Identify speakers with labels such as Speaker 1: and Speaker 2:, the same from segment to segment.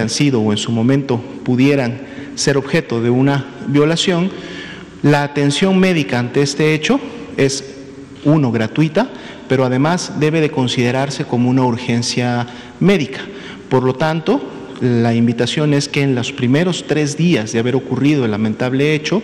Speaker 1: han sido o en su momento pudieran ser objeto de una violación, la atención médica ante este hecho es, uno, gratuita, pero además debe de considerarse como una urgencia médica. Por lo tanto, la invitación es que en los primeros tres días de haber ocurrido el lamentable hecho,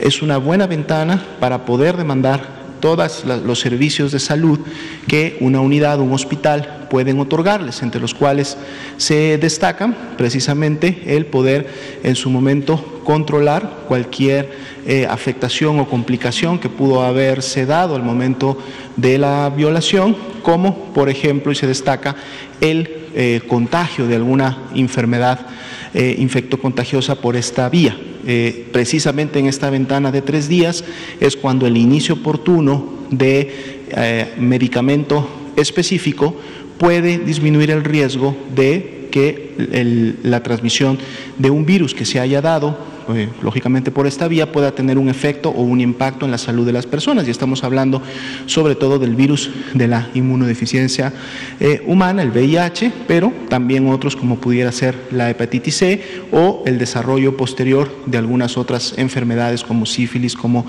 Speaker 1: es una buena ventana para poder demandar todos los servicios de salud que una unidad, un hospital pueden otorgarles, entre los cuales se destacan precisamente el poder en su momento controlar cualquier eh, afectación o complicación que pudo haberse dado al momento de la violación, como por ejemplo, y se destaca, el eh, contagio de alguna enfermedad eh, infectocontagiosa por esta vía. Eh, precisamente en esta ventana de tres días es cuando el inicio oportuno de eh, medicamento específico puede disminuir el riesgo de que la transmisión de un virus que se haya dado eh, lógicamente por esta vía, pueda tener un efecto o un impacto en la salud de las personas. Y estamos hablando sobre todo del virus de la inmunodeficiencia eh, humana, el VIH, pero también otros como pudiera ser la hepatitis C o el desarrollo posterior de algunas otras enfermedades como sífilis, como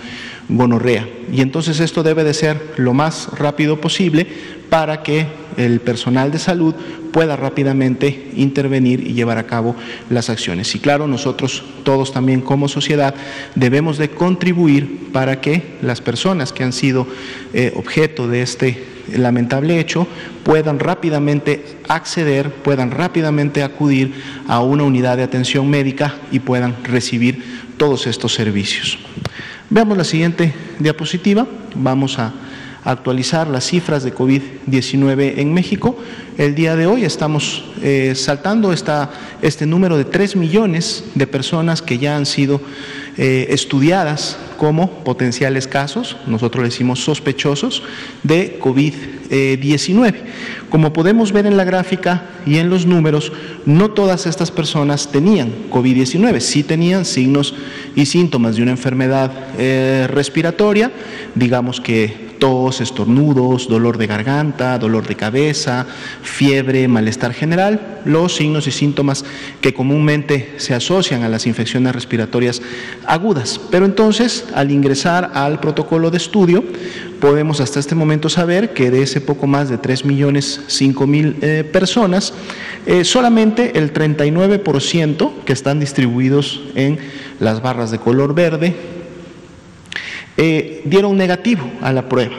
Speaker 1: gonorrea. Y entonces esto debe de ser lo más rápido posible para que el personal de salud pueda rápidamente intervenir y llevar a cabo las acciones. Y claro, nosotros todos también como sociedad debemos de contribuir para que las personas que han sido eh, objeto de este lamentable hecho puedan rápidamente acceder, puedan rápidamente acudir a una unidad de atención médica y puedan recibir todos estos servicios. Veamos la siguiente diapositiva. Vamos a actualizar las cifras de COVID-19 en México. El día de hoy estamos eh, saltando esta, este número de 3 millones de personas que ya han sido eh, estudiadas como potenciales casos, nosotros le decimos sospechosos, de COVID-19. Como podemos ver en la gráfica y en los números, no todas estas personas tenían COVID-19, sí tenían signos y síntomas de una enfermedad eh, respiratoria, digamos que tos, estornudos, dolor de garganta, dolor de cabeza, fiebre, malestar general, los signos y síntomas que comúnmente se asocian a las infecciones respiratorias agudas. Pero entonces, al ingresar al protocolo de estudio, podemos hasta este momento saber que de ese poco más de 3 millones 5 mil eh, personas, eh, solamente el 39% que están distribuidos en las barras de color verde, eh, dieron negativo a la prueba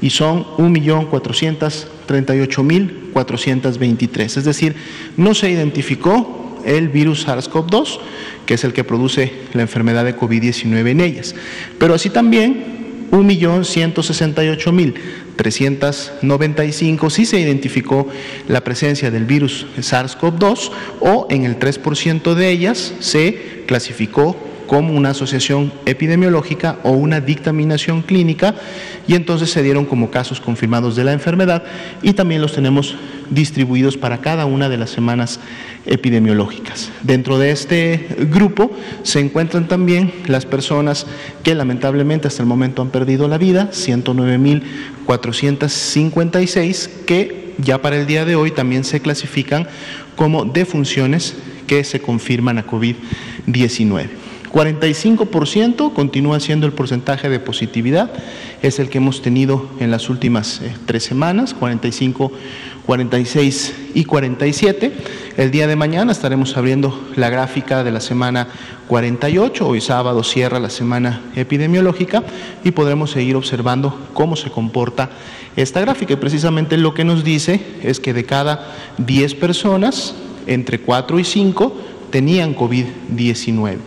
Speaker 1: y son 1.438.423. Es decir, no se identificó el virus SARS-CoV-2, que es el que produce la enfermedad de COVID-19 en ellas. Pero así también 1.168.395 sí se identificó la presencia del virus SARS-CoV-2 o en el 3% de ellas se clasificó como una asociación epidemiológica o una dictaminación clínica y entonces se dieron como casos confirmados de la enfermedad y también los tenemos distribuidos para cada una de las semanas epidemiológicas. Dentro de este grupo se encuentran también las personas que lamentablemente hasta el momento han perdido la vida, 109.456, que ya para el día de hoy también se clasifican como defunciones que se confirman a COVID-19. 45% continúa siendo el porcentaje de positividad, es el que hemos tenido en las últimas eh, tres semanas, 45, 46 y 47. El día de mañana estaremos abriendo la gráfica de la semana 48, hoy sábado cierra la semana epidemiológica y podremos seguir observando cómo se comporta esta gráfica. Y precisamente lo que nos dice es que de cada 10 personas, entre 4 y 5 tenían COVID-19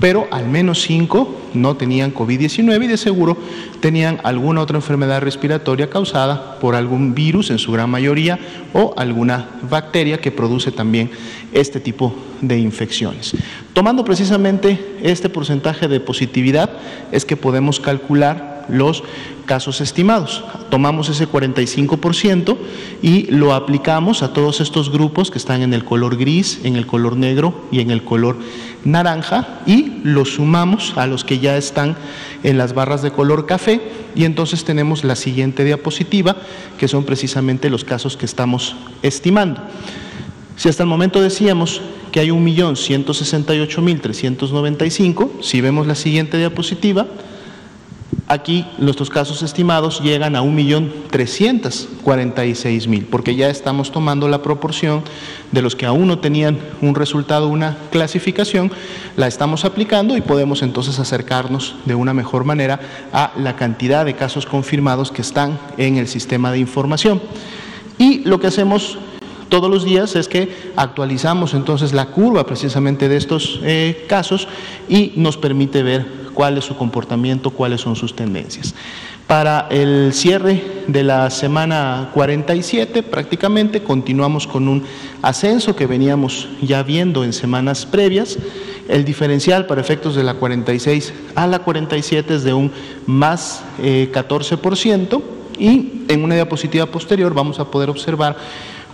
Speaker 1: pero al menos cinco no tenían COVID-19 y de seguro tenían alguna otra enfermedad respiratoria causada por algún virus en su gran mayoría o alguna bacteria que produce también este tipo de infecciones. Tomando precisamente este porcentaje de positividad es que podemos calcular los casos estimados. Tomamos ese 45% y lo aplicamos a todos estos grupos que están en el color gris, en el color negro y en el color naranja y lo sumamos a los que ya están en las barras de color café y entonces tenemos la siguiente diapositiva que son precisamente los casos que estamos estimando. Si hasta el momento decíamos que hay 1.168.395, si vemos la siguiente diapositiva, Aquí nuestros casos estimados llegan a 1.346.000, porque ya estamos tomando la proporción de los que aún no tenían un resultado, una clasificación, la estamos aplicando y podemos entonces acercarnos de una mejor manera a la cantidad de casos confirmados que están en el sistema de información. Y lo que hacemos todos los días es que actualizamos entonces la curva precisamente de estos eh, casos y nos permite ver cuál es su comportamiento, cuáles son sus tendencias. Para el cierre de la semana 47 prácticamente continuamos con un ascenso que veníamos ya viendo en semanas previas. El diferencial para efectos de la 46 a la 47 es de un más 14% eh, y en una diapositiva posterior vamos a poder observar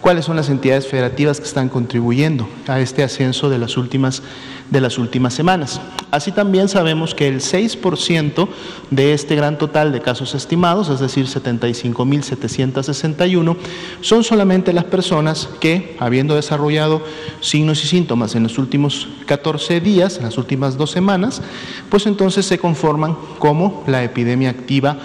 Speaker 1: cuáles son las entidades federativas que están contribuyendo a este ascenso de las últimas de las últimas semanas. Así también sabemos que el 6% de este gran total de casos estimados, es decir, 75.761, son solamente las personas que, habiendo desarrollado signos y síntomas en los últimos 14 días, en las últimas dos semanas, pues entonces se conforman como la epidemia activa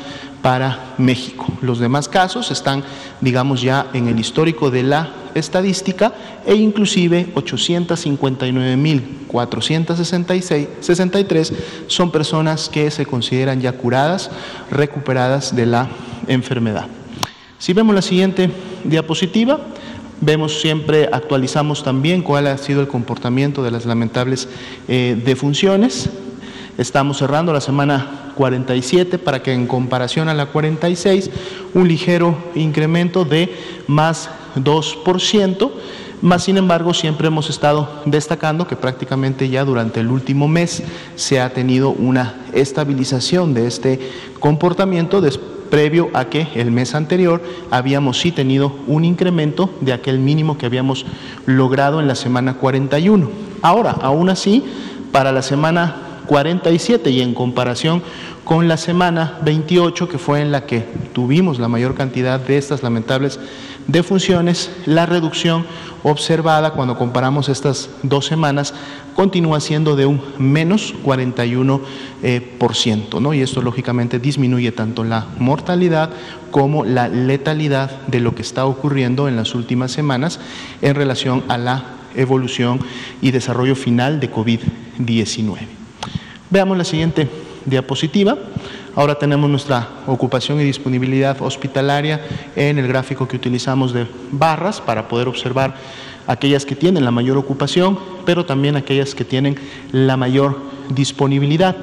Speaker 1: para México. Los demás casos están, digamos, ya en el histórico de la estadística e inclusive 859.463 son personas que se consideran ya curadas, recuperadas de la enfermedad. Si vemos la siguiente diapositiva, vemos siempre, actualizamos también cuál ha sido el comportamiento de las lamentables eh, defunciones. Estamos cerrando la semana 47 para que en comparación a la 46 un ligero incremento de más 2%, más sin embargo siempre hemos estado destacando que prácticamente ya durante el último mes se ha tenido una estabilización de este comportamiento previo a que el mes anterior habíamos sí tenido un incremento de aquel mínimo que habíamos logrado en la semana 41. Ahora, aún así, para la semana 47 y en comparación con la semana 28, que fue en la que tuvimos la mayor cantidad de estas lamentables defunciones, la reducción observada cuando comparamos estas dos semanas continúa siendo de un menos 41%, eh, por ciento, ¿no? y esto lógicamente disminuye tanto la mortalidad como la letalidad de lo que está ocurriendo en las últimas semanas en relación a la evolución y desarrollo final de COVID-19. Veamos la siguiente diapositiva. Ahora tenemos nuestra ocupación y disponibilidad hospitalaria en el gráfico que utilizamos de barras para poder observar aquellas que tienen la mayor ocupación, pero también aquellas que tienen la mayor disponibilidad.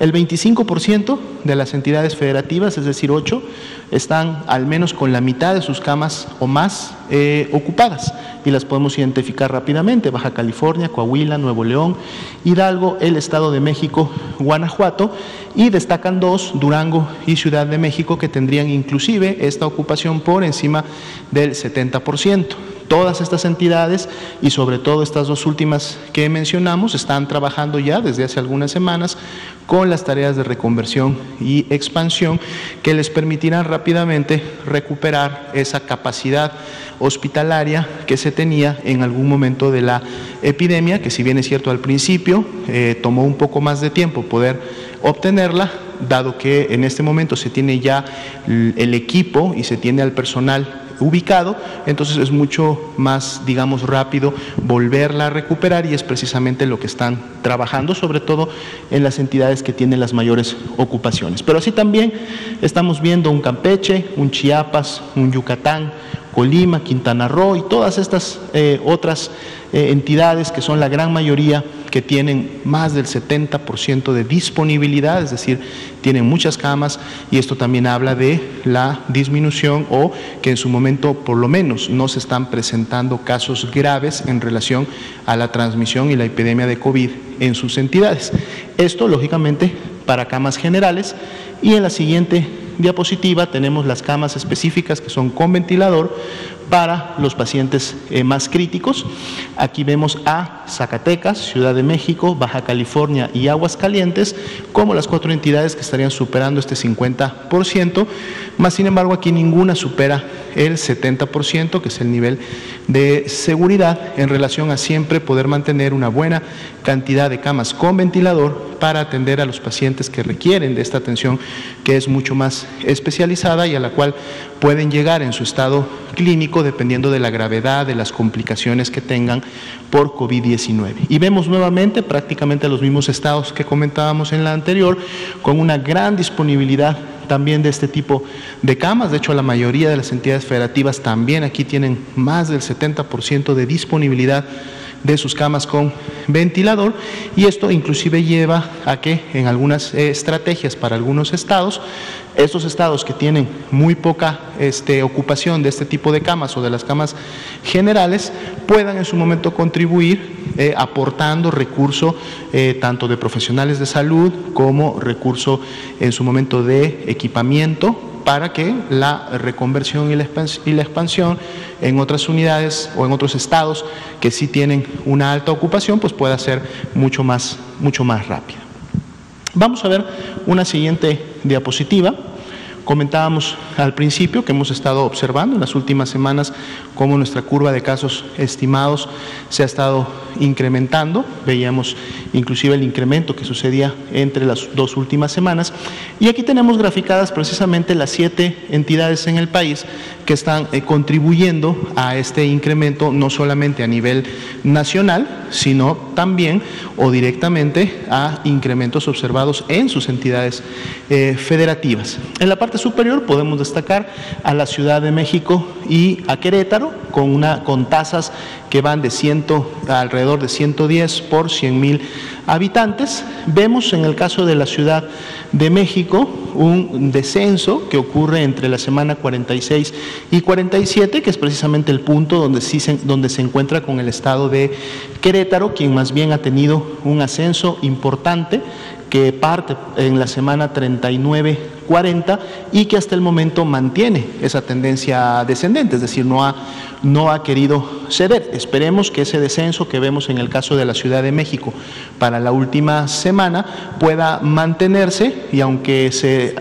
Speaker 1: El 25% de las entidades federativas, es decir, 8, están al menos con la mitad de sus camas o más eh, ocupadas y las podemos identificar rápidamente. Baja California, Coahuila, Nuevo León, Hidalgo, el Estado de México, Guanajuato y destacan dos, Durango y Ciudad de México, que tendrían inclusive esta ocupación por encima del 70%. Todas estas entidades y sobre todo estas dos últimas que mencionamos están trabajando ya desde hace algunas semanas con las tareas de reconversión y expansión que les permitirán rápidamente recuperar esa capacidad hospitalaria que se tenía en algún momento de la epidemia, que si bien es cierto al principio, eh, tomó un poco más de tiempo poder obtenerla, dado que en este momento se tiene ya el equipo y se tiene al personal ubicado, entonces es mucho más, digamos, rápido volverla a recuperar y es precisamente lo que están trabajando, sobre todo en las entidades que tienen las mayores ocupaciones. Pero así también estamos viendo un Campeche, un Chiapas, un Yucatán, Colima, Quintana Roo y todas estas eh, otras eh, entidades que son la gran mayoría que tienen más del 70% de disponibilidad, es decir, tienen muchas camas y esto también habla de la disminución o que en su momento por lo menos no se están presentando casos graves en relación a la transmisión y la epidemia de COVID en sus entidades. Esto, lógicamente, para camas generales y en la siguiente diapositiva tenemos las camas específicas que son con ventilador para los pacientes eh, más críticos. Aquí vemos a Zacatecas, Ciudad de México, Baja California y Aguascalientes como las cuatro entidades que estarían superando este 50%, más sin embargo aquí ninguna supera el 70%, que es el nivel de seguridad en relación a siempre poder mantener una buena cantidad de camas con ventilador para atender a los pacientes que requieren de esta atención que es mucho más especializada y a la cual pueden llegar en su estado clínico dependiendo de la gravedad, de las complicaciones que tengan por COVID-19. Y vemos nuevamente prácticamente los mismos estados que comentábamos en la anterior, con una gran disponibilidad también de este tipo de camas. De hecho, la mayoría de las entidades federativas también aquí tienen más del 70% de disponibilidad de sus camas con ventilador. Y esto inclusive lleva a que en algunas eh, estrategias para algunos estados, estos estados que tienen muy poca este, ocupación de este tipo de camas o de las camas generales, puedan en su momento contribuir eh, aportando recurso eh, tanto de profesionales de salud como recurso en su momento de equipamiento para que la reconversión y la, expansión en otras unidades o en otros estados que sí tienen una alta ocupación, pues pueda ser mucho más, mucho más rápida. Vamos a ver una siguiente diapositiva. Comentábamos al principio que hemos estado observando en las últimas semanas cómo nuestra curva de casos estimados se ha estado incrementando. Veíamos inclusive el incremento que sucedía entre las dos últimas semanas. Y aquí tenemos graficadas precisamente las siete entidades en el país que están eh, contribuyendo a este incremento no solamente a nivel nacional, sino también o directamente a incrementos observados en sus entidades eh, federativas. En la parte superior podemos destacar a la Ciudad de México y a Querétaro con, una, con tasas que van de ciento, alrededor de 110 por 100 mil habitantes. Vemos en el caso de la Ciudad de México un descenso que ocurre entre la semana 46 y 47, que es precisamente el punto donde, sí se, donde se encuentra con el estado de Querétaro, quien más bien ha tenido un ascenso importante que parte en la semana 39-40 y que hasta el momento mantiene esa tendencia descendente, es decir, no ha, no ha querido ceder. Esperemos que ese descenso que vemos en el caso de la Ciudad de México para la última semana pueda mantenerse y aunque se eh,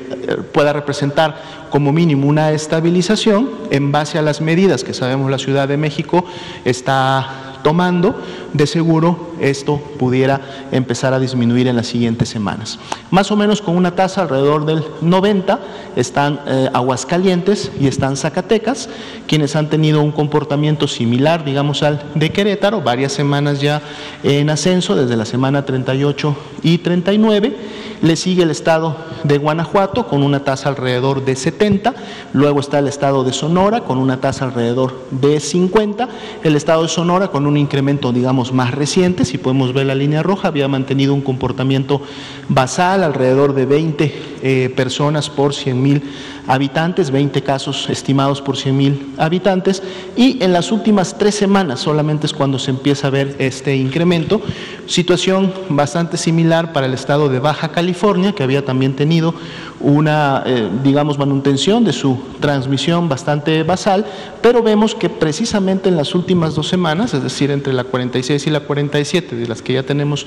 Speaker 1: pueda representar como mínimo una estabilización en base a las medidas que sabemos la Ciudad de México está tomando, de seguro esto pudiera empezar a disminuir en las siguientes semanas. Más o menos con una tasa alrededor del 90 están eh, Aguascalientes y están Zacatecas, quienes han tenido un comportamiento similar, digamos, al de Querétaro, varias semanas ya en ascenso, desde la semana 38 y 39. Le sigue el estado de Guanajuato con una tasa alrededor de 70, luego está el estado de Sonora con una tasa alrededor de 50, el estado de Sonora con un incremento, digamos, más reciente, si podemos ver la línea roja, había mantenido un comportamiento basal alrededor de 20 eh, personas por 100 mil habitantes, 20 casos estimados por 100 mil habitantes, y en las últimas tres semanas solamente es cuando se empieza a ver este incremento. Situación bastante similar para el estado de Baja California, que había también tenido una, eh, digamos, manutención de su transmisión bastante basal, pero vemos que precisamente en las últimas dos semanas, es decir, entre la 46 y la 47, de las que ya tenemos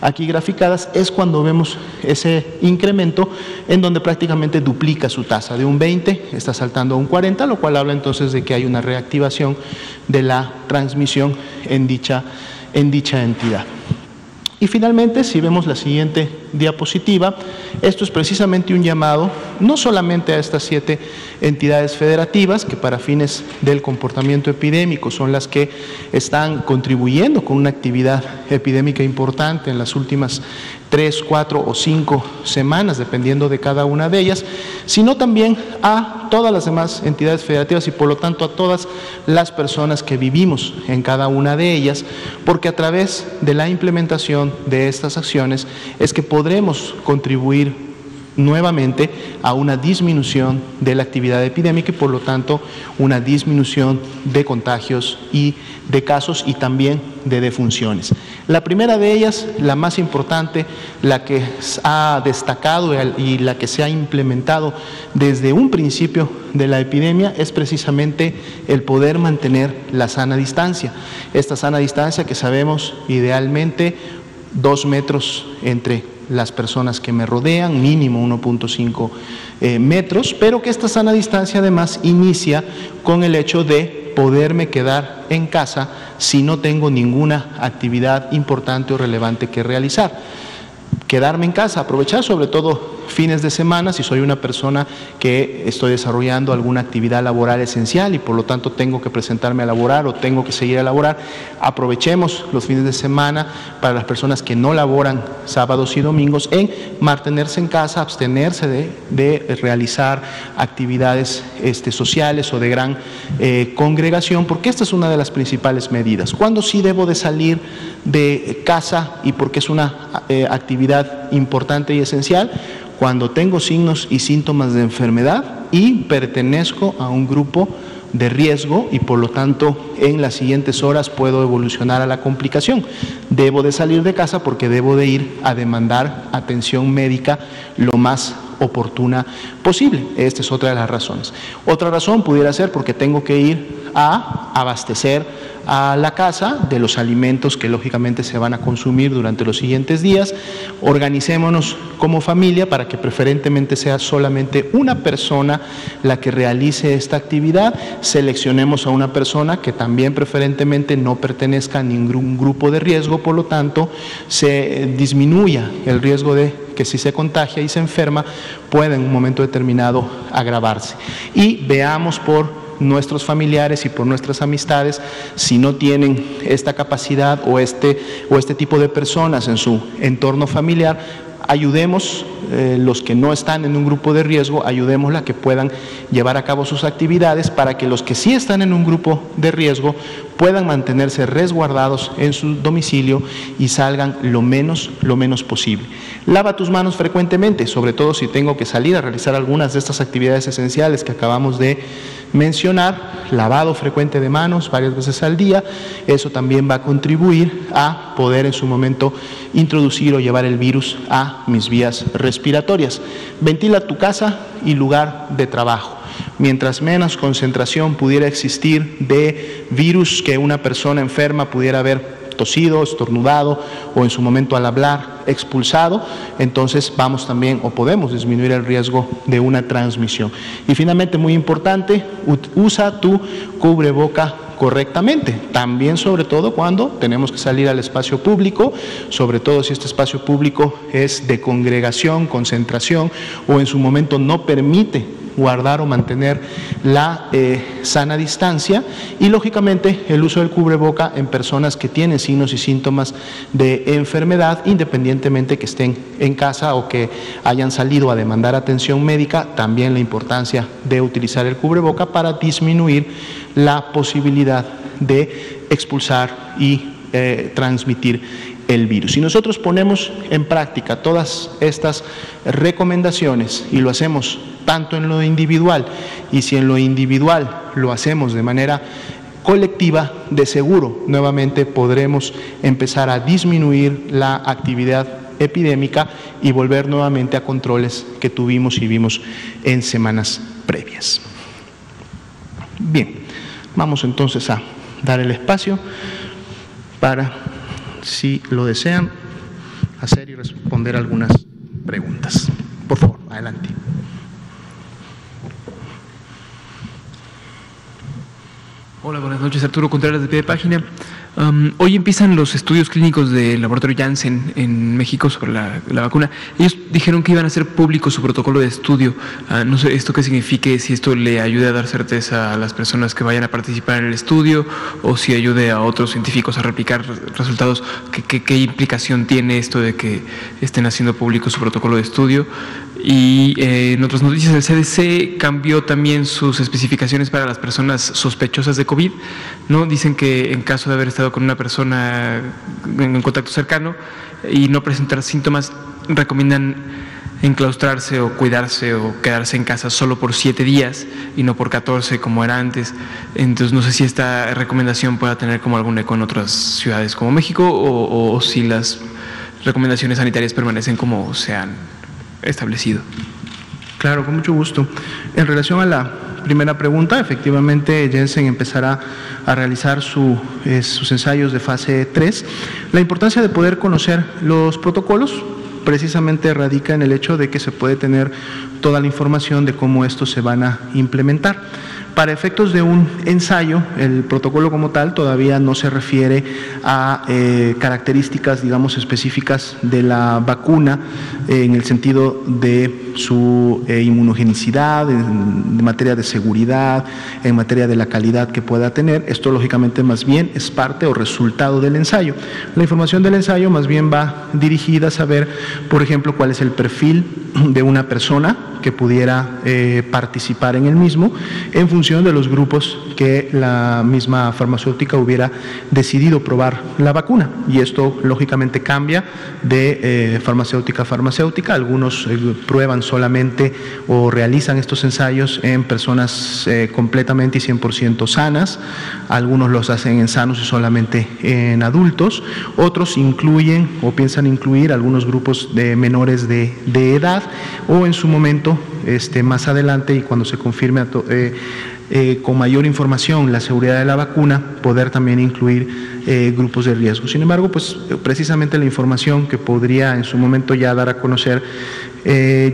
Speaker 1: aquí graficadas, es cuando vemos ese incremento en donde prácticamente duplica su tasa de un 20, está saltando a un 40, lo cual habla entonces de que hay una reactivación de la transmisión en dicha, en dicha entidad. Y finalmente, si vemos la siguiente diapositiva, esto es precisamente un llamado no solamente a estas siete entidades federativas, que para fines del comportamiento epidémico son las que están contribuyendo con una actividad epidémica importante en las últimas tres, cuatro o cinco semanas, dependiendo de cada una de ellas, sino también a todas las demás entidades federativas y por lo tanto a todas las personas que vivimos en cada una de ellas, porque a través de la implementación de estas acciones es que podremos contribuir nuevamente a una disminución de la actividad epidémica y por lo tanto una disminución de contagios y de casos y también de defunciones. La primera de ellas, la más importante, la que ha destacado y la que se ha implementado desde un principio de la epidemia es precisamente el poder mantener la sana distancia. Esta sana distancia que sabemos idealmente dos metros entre las personas que me rodean, mínimo 1.5 eh, metros, pero que esta sana distancia además inicia con el hecho de poderme quedar en casa si no tengo ninguna actividad importante o relevante que realizar. Quedarme en casa, aprovechar sobre todo fines de semana, si soy una persona que estoy desarrollando alguna actividad laboral esencial y por lo tanto tengo que presentarme a laborar o tengo que seguir a laborar, aprovechemos los fines de semana para las personas que no laboran sábados y domingos en mantenerse en casa, abstenerse de, realizar actividades este, sociales o de gran eh, congregación, porque esta es una de las principales medidas. ¿Cuándo sí debo de salir de casa y porque es una eh, actividad importante y esencial? cuando tengo signos y síntomas de enfermedad y pertenezco a un grupo de riesgo y por lo tanto en las siguientes horas puedo evolucionar a la complicación. Debo de salir de casa porque debo de ir a demandar atención médica lo más oportuna posible. Esta es otra de las razones. Otra razón pudiera ser porque tengo que ir a abastecer a la casa de los alimentos que lógicamente se van a consumir durante los siguientes días. Organicémonos como familia para que preferentemente sea solamente una persona la que realice esta actividad. Seleccionemos a una persona que también preferentemente no pertenezca a ningún grupo de riesgo, por lo tanto se disminuya el riesgo de que si se contagia y se enferma pueda en un momento determinado agravarse. Y veamos por nuestros familiares y por nuestras amistades si no tienen esta capacidad o este, o este tipo de personas en su entorno familiar, ayudemos eh, los que no están en un grupo de riesgo, ayudémosla a que puedan llevar a cabo sus actividades para que los que sí están en un grupo de riesgo puedan mantenerse resguardados en su domicilio y salgan lo menos, lo menos posible. Lava tus manos frecuentemente, sobre todo si tengo que salir a realizar algunas de estas actividades esenciales que acabamos de mencionar, lavado frecuente de manos varias veces al día, eso también va a contribuir a poder en su momento introducir o llevar el virus a mis vías respiratorias. Ventila tu casa y lugar de trabajo. Mientras menos concentración pudiera existir de virus que una persona enferma pudiera haber tosido, estornudado o en su momento al hablar expulsado, entonces vamos también o podemos disminuir el riesgo de una transmisión. Y finalmente, muy importante, usa tu cubreboca correctamente. También sobre todo cuando tenemos que salir al espacio público, sobre todo si este espacio público es de congregación, concentración o en su momento no permite guardar o mantener la eh, sana distancia y lógicamente el uso del cubreboca en personas que tienen signos y síntomas de enfermedad, independientemente que estén en casa o que hayan salido a demandar atención médica, también la importancia de utilizar el cubreboca para disminuir la posibilidad de expulsar y eh, transmitir el virus. Si nosotros ponemos en práctica todas estas recomendaciones y lo hacemos tanto en lo individual y si en lo individual lo hacemos de manera colectiva, de seguro nuevamente podremos empezar a disminuir la actividad epidémica y volver nuevamente a controles que tuvimos y vimos en semanas previas. Bien, vamos entonces a dar el espacio para si lo desean, hacer y responder algunas preguntas. Por favor, adelante.
Speaker 2: Hola, buenas noches. Arturo Contreras de pie de página hoy empiezan los estudios clínicos del laboratorio Janssen en México sobre la, vacuna. Ellos dijeron que iban a hacer público su protocolo de estudio. Ah, no sé esto qué signifique, si esto le ayude a dar certeza a las personas que vayan a participar en el estudio o si ayude a otros científicos a replicar resultados. ¿Qué, qué implicación tiene esto de que estén haciendo público su protocolo de estudio? Y eh, en otras noticias, el CDC cambió también sus especificaciones para las personas sospechosas de COVID. ¿no? Dicen que en caso de haber estado estado con una persona en contacto cercano y no presentar síntomas, recomiendan enclaustrarse o cuidarse o quedarse en casa solo por siete días y no por 14 como era antes. Entonces no sé si esta recomendación pueda tener como algún eco en otras ciudades como México o, o si las recomendaciones sanitarias permanecen como se han establecido.
Speaker 1: Claro, con mucho gusto. En relación a la primera pregunta, efectivamente Jensen empezará a realizar eh, sus ensayos de fase 3. La importancia de poder conocer los protocolos precisamente radica en el hecho de que se puede tener toda la información de cómo estos se van a implementar. Para efectos de un ensayo, el protocolo como tal todavía no se refiere a eh, características, digamos, específicas de la vacuna en el sentido de su eh, inmunogenicidad, en, materia de seguridad, en materia de la calidad que pueda tener. Esto, lógicamente, más bien es parte o resultado del ensayo. La información del ensayo más bien va dirigida a saber, por ejemplo, cuál es el perfil de una persona que pudiera eh, participar en el mismo en función de los grupos que la misma farmacéutica hubiera decidido probar la vacuna. Y esto lógicamente cambia de eh, farmacéutica a farmacéutica. Algunos eh, prueban solamente o realizan estos ensayos en personas completamente y 100% sanas. Algunos los hacen en sanos y solamente en adultos. Otros incluyen o piensan incluir algunos grupos de menores de, de edad o en su momento este, más adelante y cuando se confirme eh, eh, con mayor información la seguridad de la vacuna, poder también incluir eh, grupos de riesgo. Sin embargo, pues precisamente la información que podría en su momento ya dar a conocer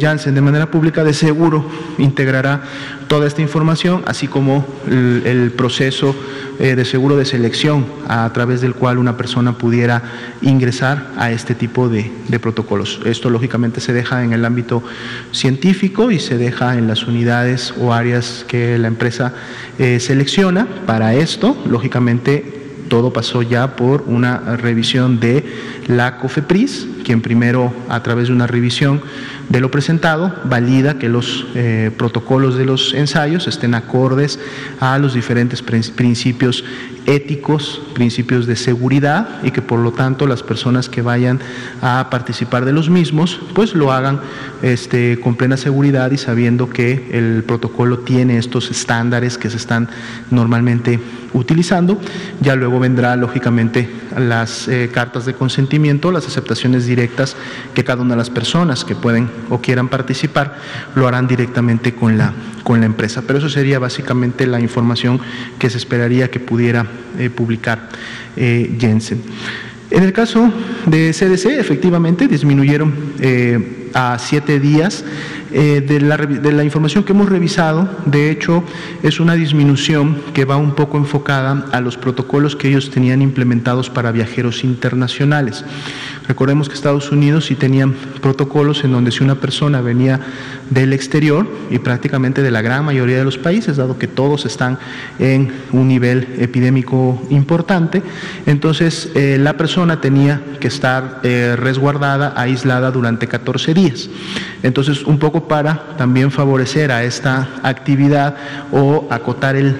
Speaker 1: Janssen de manera pública, de seguro integrará toda esta información, así como el, proceso eh, de seguro de selección a, través del cual una persona pudiera ingresar a este tipo de, protocolos. Esto lógicamente se deja en el ámbito científico y se deja en las unidades o áreas que la empresa eh, selecciona. Para esto, lógicamente, todo pasó ya por una revisión de la COFEPRIS, quien primero, a través de una revisión de lo presentado, valida que los eh, protocolos de los ensayos estén acordes a los diferentes principios éticos, principios de seguridad y que por lo tanto las personas que vayan a participar de los mismos pues lo hagan este, con plena seguridad y sabiendo que el protocolo tiene estos estándares que se están normalmente utilizando. Ya luego vendrá lógicamente las eh, cartas de consentimiento, las aceptaciones directas que cada una de las personas que pueden o quieran participar lo harán directamente con la, con la empresa. Pero eso sería básicamente la información que se esperaría que pudiera eh, publicar eh, Jensen. En el caso de CDC, efectivamente disminuyeron eh, a siete días de, la, de, la, información que hemos revisado. De hecho, es una disminución que va un poco enfocada a los protocolos que ellos tenían implementados para viajeros internacionales. Recordemos que Estados Unidos sí tenían protocolos en donde si una persona venía del exterior y prácticamente de la gran mayoría de los países, dado que todos están en un nivel epidémico importante, entonces eh, la persona tenía que estar eh, resguardada, aislada durante 14 días. Entonces, un poco para también favorecer a esta actividad o acotar el,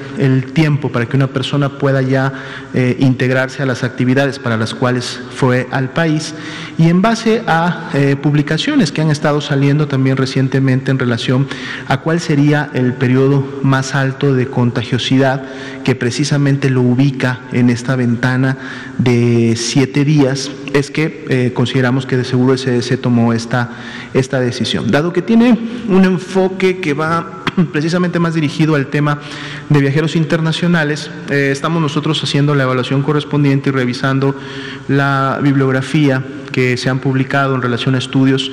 Speaker 1: tiempo para que una persona pueda ya eh, integrarse a las actividades para las cuales fue al país y en base a eh, publicaciones que han estado saliendo también recientemente en relación a cuál sería el periodo más alto de contagiosidad que precisamente lo ubica en esta ventana de siete días, es que eh, consideramos que de seguro se tomó esta, esta decisión. Dado que tiene un enfoque que va precisamente más dirigido al tema de viajeros internacionales, eh, estamos nosotros haciendo la evaluación correspondiente y revisando la bibliografía que se han publicado en relación a estudios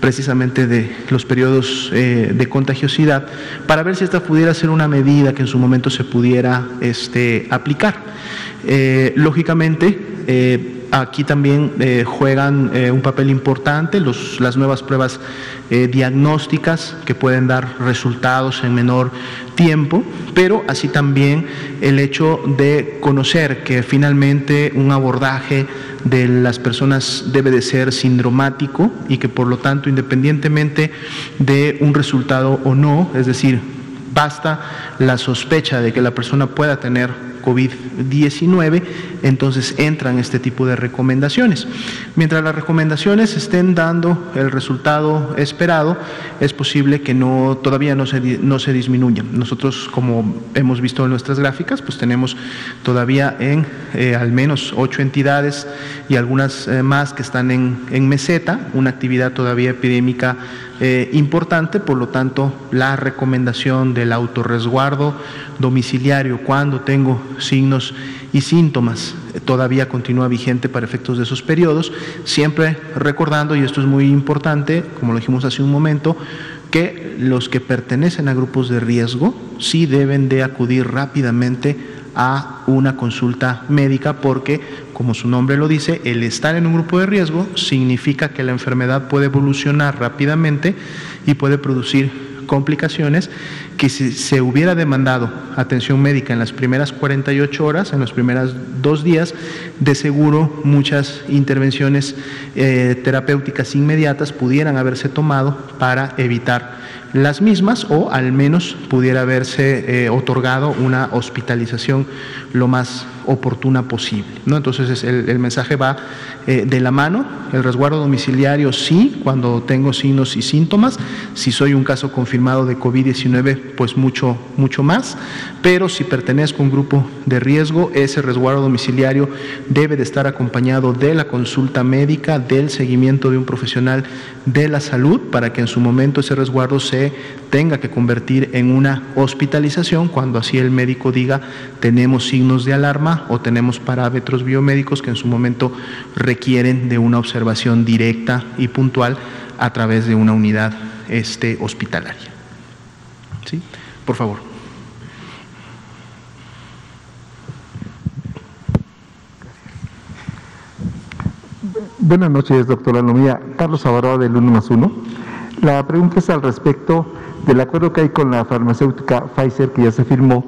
Speaker 1: precisamente de los periodos eh, de contagiosidad para ver si esta pudiera ser una medida que en su momento se pudiera este, aplicar. Eh, lógicamente, Aquí también eh, juegan eh, un papel importante las nuevas pruebas eh, diagnósticas que pueden dar resultados en menor tiempo, pero así también el hecho de conocer que finalmente un abordaje de las personas debe de ser sindromático y que por lo tanto independientemente de un resultado o no, es decir, basta la sospecha de que la persona pueda tener COVID-19, entonces entran este tipo de recomendaciones. Mientras las recomendaciones estén dando el resultado esperado, es posible que no, todavía no se, no se disminuya. Nosotros, como hemos visto en nuestras gráficas, pues tenemos todavía en eh, al menos ocho entidades y algunas eh, más que están en, en meseta, una actividad todavía epidémica eh, importante, por lo tanto, la recomendación del autorresguardo domiciliario cuando tengo signos y síntomas eh, todavía continúa vigente para efectos de esos periodos, siempre recordando, y esto es muy importante, como lo dijimos hace un momento, que los que pertenecen a grupos de riesgo sí deben de acudir rápidamente a una consulta médica porque, como su nombre lo dice, el estar en un grupo de riesgo significa que la enfermedad puede evolucionar rápidamente y puede producir complicaciones que si se hubiera demandado atención médica en las primeras 48 horas, en los primeros dos días, de seguro muchas intervenciones eh, terapéuticas inmediatas pudieran haberse tomado para evitar las mismas o al menos pudiera haberse eh, otorgado una hospitalización lo más oportuna posible. ¿no? Entonces el, mensaje va eh, de la mano, el resguardo domiciliario sí, cuando tengo signos y síntomas, si soy un caso confirmado de COVID-19, pues mucho, mucho más, pero si pertenezco a un grupo de riesgo, ese resguardo domiciliario debe de estar acompañado de la consulta médica, del seguimiento de un profesional de la salud, para que en su momento ese resguardo se tenga que convertir en una hospitalización cuando así el médico diga tenemos signos de alarma o tenemos parámetros biomédicos que en su momento requieren de una observación directa y puntual a través de una unidad este, hospitalaria. ¿Sí? Por favor.
Speaker 3: Buenas noches, doctora Lomía. Carlos Avaroa del 1 más 1. La pregunta es al respecto del acuerdo que hay con la farmacéutica Pfizer que ya se firmó,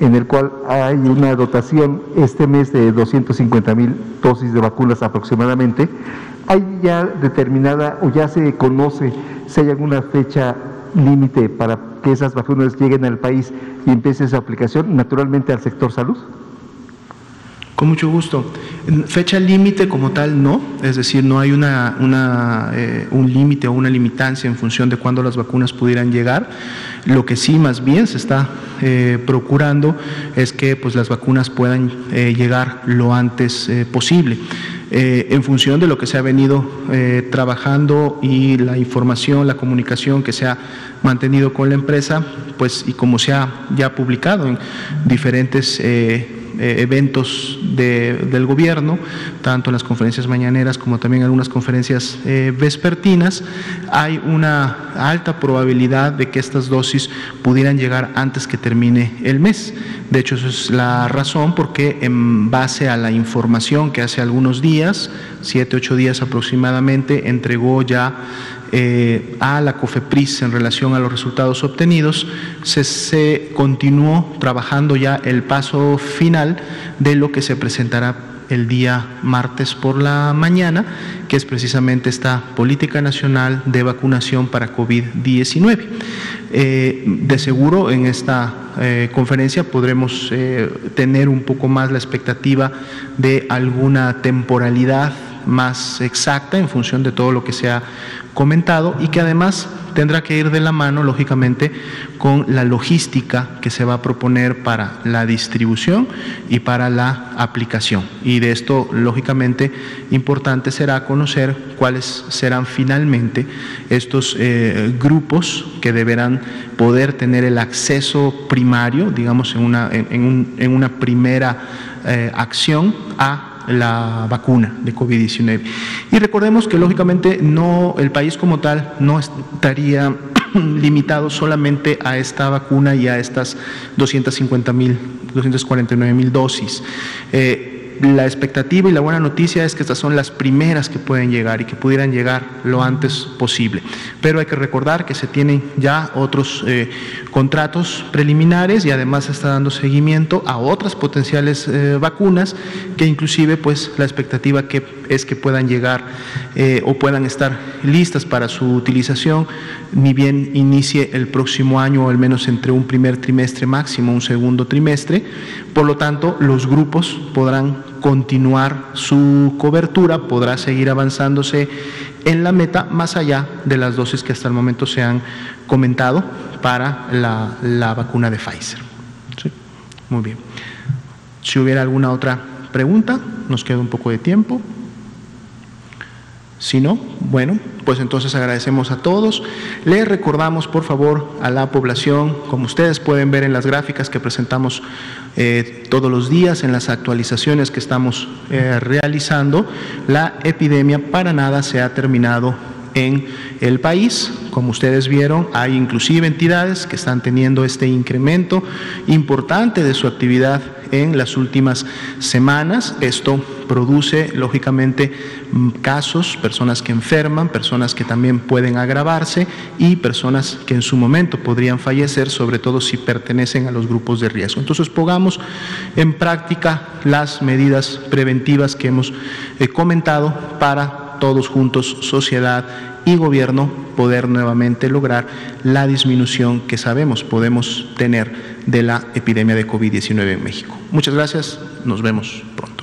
Speaker 3: en el cual hay una dotación este mes de 250 mil dosis de vacunas aproximadamente. ¿Hay ya determinada o ya se conoce si hay alguna fecha límite para que esas vacunas lleguen al país y empiece esa aplicación, naturalmente al sector salud?
Speaker 1: Con mucho gusto. Fecha límite como tal no, es decir, no hay una, eh, un límite o una limitancia en función de cuándo las vacunas pudieran llegar. Lo que sí más bien se está eh, procurando es que pues, las vacunas puedan eh, llegar lo antes posible. en función de lo que se ha venido trabajando y la información, la comunicación que se ha mantenido con la empresa, pues y como se ha ya publicado en diferentes eventos del gobierno, tanto en las conferencias mañaneras como también en algunas conferencias eh, vespertinas, hay una alta probabilidad de que estas dosis pudieran llegar antes que termine el mes. De hecho, esa es la razón porque en base a la información que hace algunos días, siete, ocho días aproximadamente, entregó ya eh, a la COFEPRIS en relación a los resultados obtenidos, se, continuó trabajando ya el paso final de lo que se presentará el día martes por la mañana, que es precisamente esta política nacional de vacunación para COVID-19. Eh, de seguro en esta eh, conferencia podremos tener un poco más la expectativa de alguna temporalidad más exacta en función de todo lo que se ha comentado y que además tendrá que ir de la mano, lógicamente, con la logística que se va a proponer para la distribución y para la aplicación. Y de esto, lógicamente, importante será conocer cuáles serán finalmente estos eh, grupos que deberán poder tener el acceso primario, digamos, en una, en, una primera eh, acción a la vacuna de COVID-19. Y recordemos que lógicamente no el país como tal no estaría limitado solamente a esta vacuna y a estas 250 mil, 249 mil dosis. Eh, la expectativa y la buena noticia es que estas son las primeras que pueden llegar y que pudieran llegar lo antes posible. Pero hay que recordar que se tienen ya otros eh, contratos preliminares y además se está dando seguimiento a otras potenciales eh, vacunas que inclusive pues la expectativa que es que puedan llegar eh, o puedan estar listas para su utilización ni bien inicie el próximo año o al menos entre un primer trimestre máximo un segundo trimestre. Por lo tanto, los grupos podrán continuar su cobertura, podrá seguir avanzándose en la meta más allá de las dosis que hasta el momento se han comentado para la, vacuna de Pfizer. Muy bien. Si hubiera alguna otra pregunta, nos queda un poco de tiempo. Si no, bueno, pues entonces agradecemos a todos. Les recordamos, por favor, a la población, como ustedes pueden ver en las gráficas que presentamos eh, todos los días, en las actualizaciones que estamos eh, realizando, la epidemia para nada se ha terminado en el país. Como ustedes vieron, hay inclusive entidades que están teniendo este incremento importante de su actividad en las últimas semanas. Esto produce, lógicamente, mm, casos, personas que enferman, personas que también pueden agravarse y personas que en su momento podrían fallecer, sobre todo si pertenecen a los grupos de riesgo. Entonces, pongamos en práctica las medidas preventivas que hemos eh, comentado para todos juntos, sociedad y gobierno, poder nuevamente lograr la disminución que sabemos podemos tener de la epidemia de COVID-19 en México. Muchas gracias, nos vemos pronto.